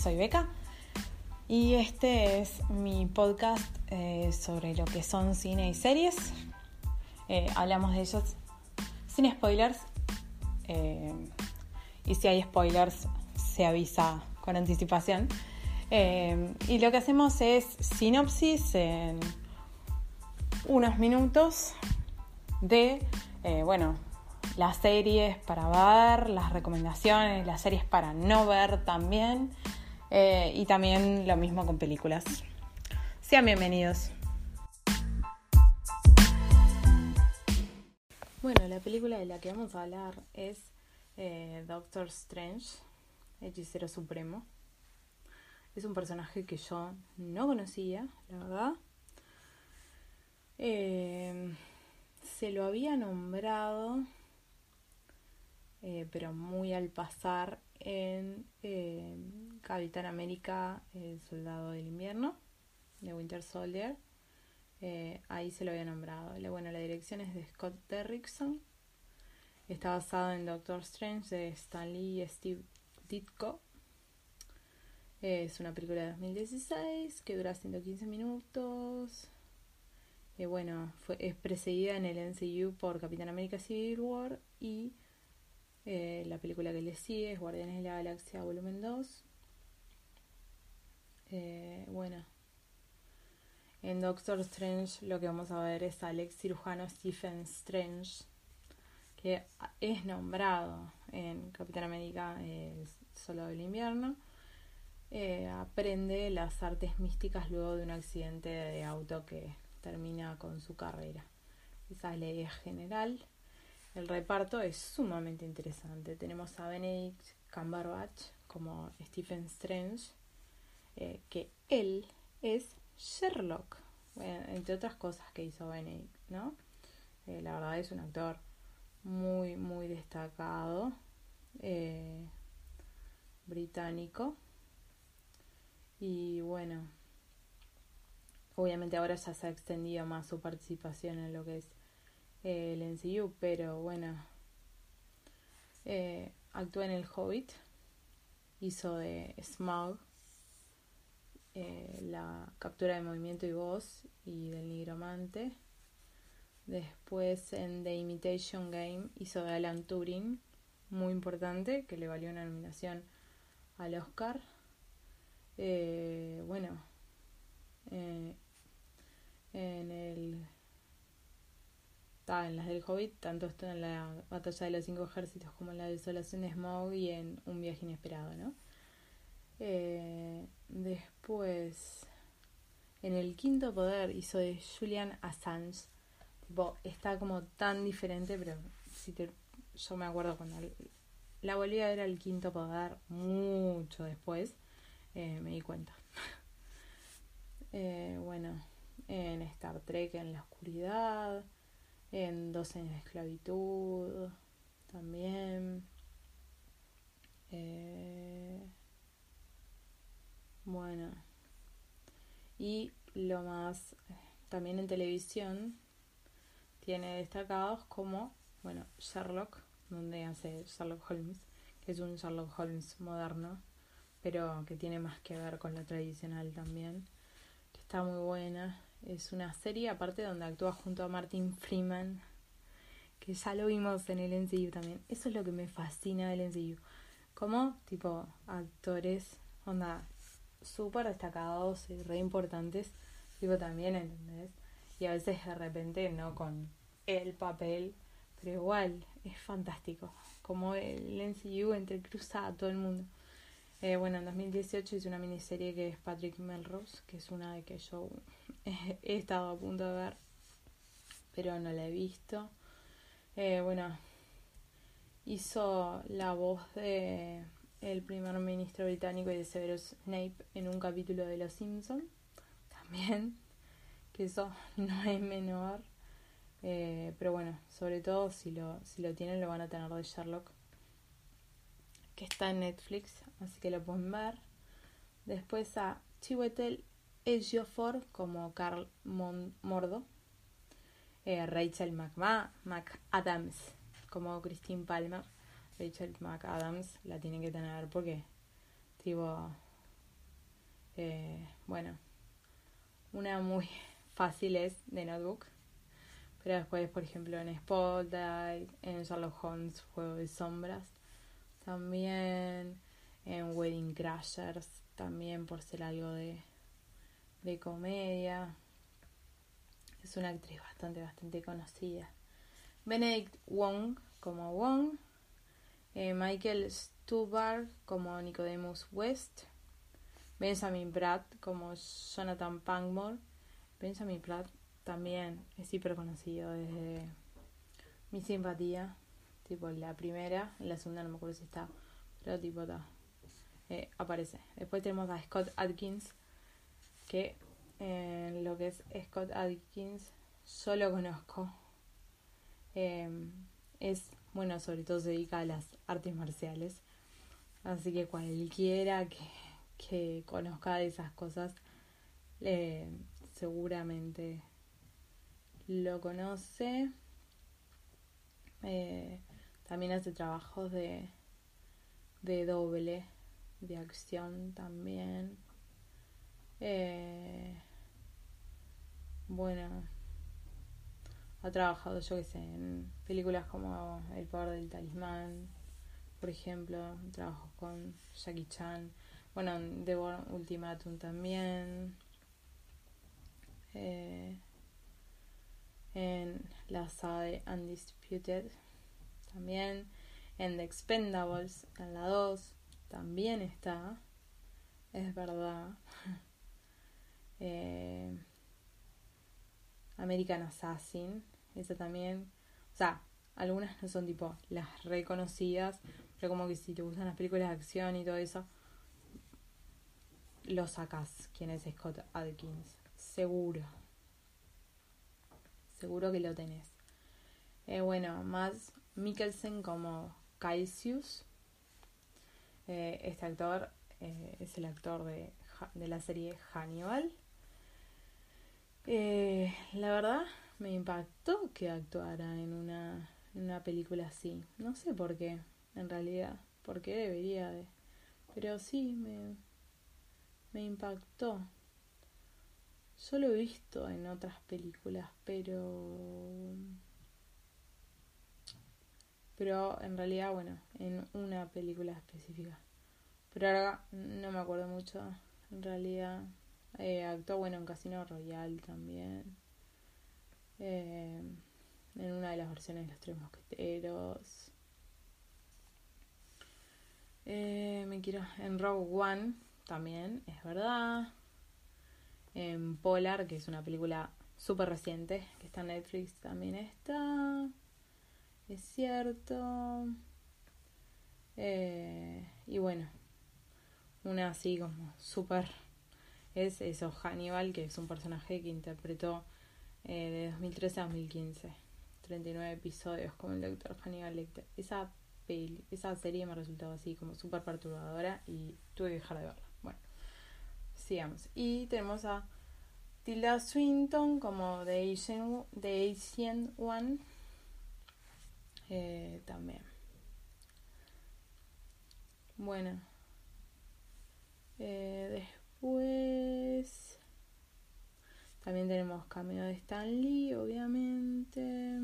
Soy Beca y este es mi podcast eh, sobre lo que son cine y series. Eh, hablamos de ellos sin spoilers y si hay spoilers se avisa con anticipación. y lo que hacemos es sinopsis en unos minutos de, bueno, las series para ver, las recomendaciones, las series para no ver también. Eh, y también lo mismo con películas. Sean bienvenidos. Bueno, la película de la que vamos a hablar es eh, Doctor Strange, Hechicero Supremo. Es un personaje que yo no conocía, la verdad. Eh, se lo había nombrado pero muy al pasar en eh, Capitán América, el Soldado del Invierno, de Winter Soldier. Eh, ahí se lo había nombrado. Bueno, la dirección es de Scott Derrickson. Está basado en Doctor Strange de Stan Lee y Steve Ditko. Es una película de 2016 que dura 115 minutos. bueno, fue, es precedida en el MCU por Capitán América Civil War y eh, la película que le sigue es Guardianes de la Galaxia Volumen 2. Eh, bueno, en Doctor Strange lo que vamos a ver es al ex cirujano Stephen Strange, que es nombrado en Capitán América el Solo del Invierno. Eh, aprende las artes místicas luego de un accidente de auto que termina con su carrera. Esa es la idea general. El reparto es sumamente interesante. Tenemos a Benedict Cumberbatch como Stephen Strange, eh, que él es Sherlock, entre otras cosas que hizo Benedict, ¿no? Eh, la verdad es un actor muy, muy destacado, eh, británico. Y bueno, obviamente ahora ya se ha extendido más su participación en lo que es el MCU, pero bueno, eh, actuó en El Hobbit, hizo de Smaug eh, la captura de movimiento y voz y del nigromante. Después en The Imitation Game hizo de Alan Turing, muy importante, que le valió una nominación al Oscar. Eh, bueno, en el en las del Hobbit, tanto esto en la batalla de los cinco ejércitos como en la desolación de Smaug y en un viaje inesperado, ¿no? Eh, después, en el quinto poder hizo de Julian Assange. Tipo, está como tan diferente, pero si te, yo me acuerdo cuando la volví a ver al quinto poder mucho después, eh, me di cuenta. Eh, bueno, en Star Trek, en la oscuridad en dos años de esclavitud también. Eh, bueno, y lo más, también en televisión tiene destacados como, bueno, Sherlock, donde hace Sherlock Holmes, que es un Sherlock Holmes moderno, pero que tiene más que ver con lo tradicional también, que está muy buena. Es una serie aparte donde actúa junto a Martin Freeman, que ya lo vimos en el NCU también. Eso es lo que me fascina del NCU. Como, tipo, actores, onda, súper destacados y re importantes, tipo también, ¿entendés? Y a veces de repente no con el papel, pero igual, es fantástico. Como el NCU entrecruza a todo el mundo. Eh, bueno, en 2018 hice una miniserie que es Patrick Melrose, que es una de que yo he estado a punto de ver. pero no la he visto. Eh, bueno, hizo la voz de el primer ministro británico y de Severus Snape en un capítulo de Los Simpson también que eso no es menor eh, pero bueno sobre todo si lo si lo tienen lo van a tener de Sherlock que está en Netflix así que lo pueden ver después a Chiwetel Ejiofor como Carl Mordo eh, Rachel McAdams como Christine Palmer. Rachel McAdams la tienen que tener porque, tipo, eh, bueno, una muy fácil es de Notebook, pero después, por ejemplo, en Spotlight, en Sherlock Holmes, Juego de Sombras, también. En Wedding Crashers, también por ser algo de, de comedia. Es una actriz bastante, bastante conocida. Benedict Wong como Wong eh, Michael Stubar como Nicodemus West, Benjamin Pratt como Jonathan Pangmore. Benjamin Pratt también es hiper conocido desde mi simpatía, tipo la primera, la segunda no me acuerdo si está, pero tipo está, eh, aparece. Después tenemos a Scott Adkins, que eh, lo que es Scott Adkins solo conozco. es bueno, sobre todo se dedica a las artes marciales. Así que cualquiera que, que conozca de esas cosas, eh, seguramente lo conoce. Eh, también hace trabajos de, de doble, de acción también. Eh, bueno, ha trabajado, yo que sé, en películas como El poder del talismán, por ejemplo, trabajo con Jackie Chan, bueno, en The War Ultimatum también, eh, en la saga de Undisputed también, en The Expendables, en la 2, también está, es verdad. eh, American Assassin, esa también. O sea, algunas no son tipo las reconocidas, pero como que si te gustan las películas de acción y todo eso, lo sacas. ¿Quién es Scott Adkins? Seguro. Seguro que lo tenés. Eh, bueno, más Mikkelsen como Caisius. Eh, este actor eh, es el actor de, de la serie Hannibal. Eh, la verdad me impactó que actuara en una, una película así. No sé por qué, en realidad. ¿Por qué debería de? Pero sí, me, me impactó. Yo lo he visto en otras películas, pero... Pero en realidad, bueno, en una película específica. Pero ahora no me acuerdo mucho, en realidad. Eh, actuó, bueno, en Casino Royale también. Eh, en una de las versiones de Los Tres Mosqueteros. Eh, me quiero. En Rogue One también, es verdad. En Polar, que es una película súper reciente, que está en Netflix, también está. Es cierto. y bueno, una así como súper es eso, Hannibal, que es un personaje que interpretó eh, de 2013 a 2015. 39 episodios como el doctor Hannibal Lecter. Esa, esa serie me resultado así como súper perturbadora y tuve que dejar de verla. Bueno, sigamos. Y tenemos a Tilda Swinton como The Asian, The Asian One. También. Bueno. Eh, pues también tenemos cameo de Stan Lee, obviamente.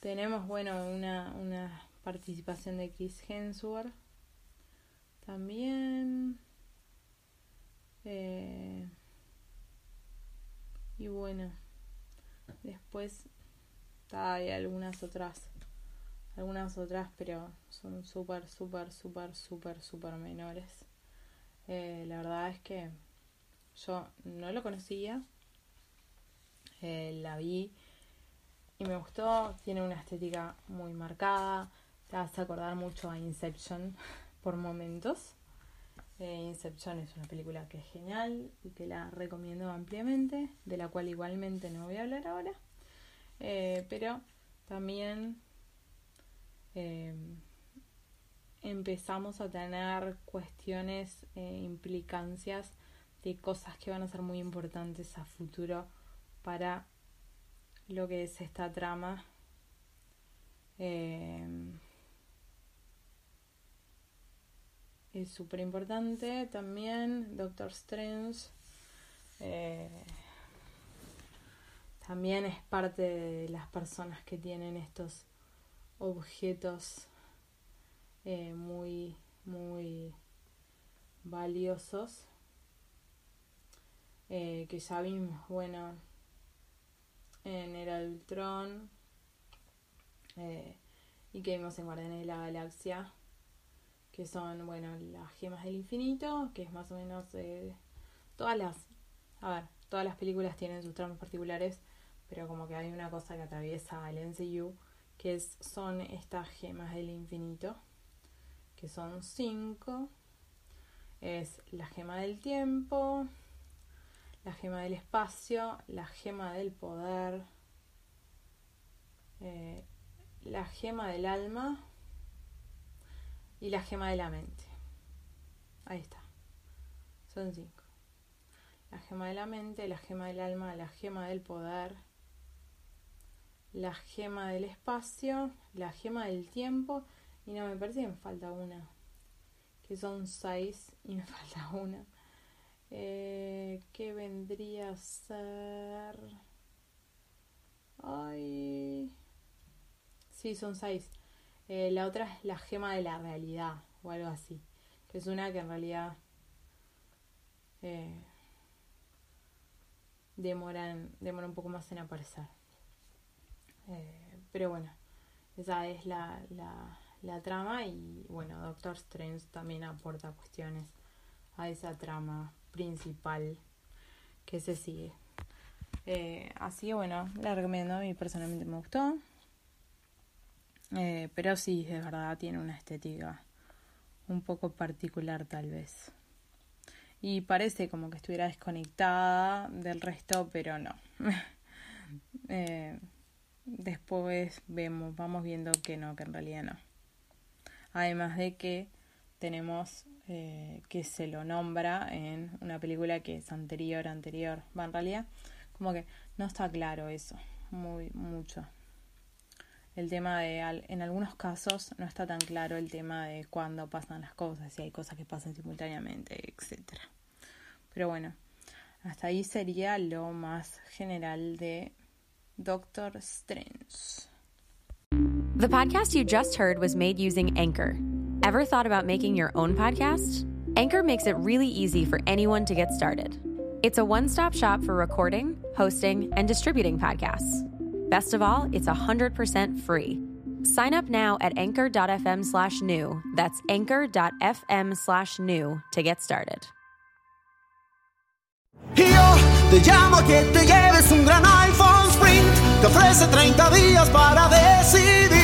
Tenemos, bueno, una, una participación de Chris Hemsworth. También. Eh, y bueno, después hay algunas otras, algunas otras, pero son súper, súper, súper, súper, súper menores. Eh, la verdad es que yo no lo conocía. Eh, la vi y me gustó, tiene una estética muy marcada, te hace acordar mucho a Inception por momentos. Eh, Inception es una película que es genial y que la recomiendo ampliamente, de la cual igualmente no voy a hablar ahora. Pero también empezamos a tener cuestiones, e implicancias de cosas que van a ser muy importantes a futuro para lo que es esta trama. es súper importante también Doctor Strange eh, también es parte de las personas que tienen estos objetos eh, muy muy valiosos eh, que ya vimos bueno en Era del Tron y que vimos en Guardianes de la Galaxia que son, bueno, las gemas del infinito, que es más o menos eh, todas las, a ver, todas las películas tienen sus tramas particulares, pero como que hay una cosa que atraviesa al MCU, que es, son estas gemas del infinito, que son cinco, es la gema del tiempo, la gema del espacio, la gema del poder, eh, la gema del alma, y la gema de la mente. Ahí está. Son cinco. La gema de la mente, la gema del alma, la gema del poder, la gema del espacio, la gema del tiempo y no, me parece que me falta una. Que son seis y me falta una. Eh, ¿Qué vendría a ser? Ay. Sí, son seis. Eh, la otra es la gema de la realidad o algo así. Que es una que en realidad eh, demora, demora un poco más en aparecer. Eh, pero bueno, esa es la, la, la trama y bueno, Doctor Strange también aporta cuestiones a esa trama principal que se sigue. así que bueno, la recomiendo, a mí personalmente me gustó. Eh, pero sí, de verdad tiene una estética un poco particular tal vez. Y parece como que estuviera desconectada del resto, pero no. Eh, después vemos, vamos viendo que no, que en realidad no. Además de que tenemos eh, que se lo nombra en una película que es anterior, anterior. Va, en realidad, como que no está claro eso, muy, mucho el tema de, en algunos casos no está tan claro el tema de cuándo pasan las cosas, si hay cosas que pasan simultáneamente, etc. Pero bueno, hasta ahí sería lo más general de Doctor Strange. The podcast you just heard was made using Anchor. Ever thought about making your own podcast? Anchor makes it really easy for anyone to get started. It's a one stop shop for recording, hosting, and distributing podcasts. Best of all, it's 100% free. Sign up now at anchor.fm slash new. That's anchor.fm slash new to get started. Yo te llamo que te lleves un gran iPhone Sprint. Ofrece 30 días para.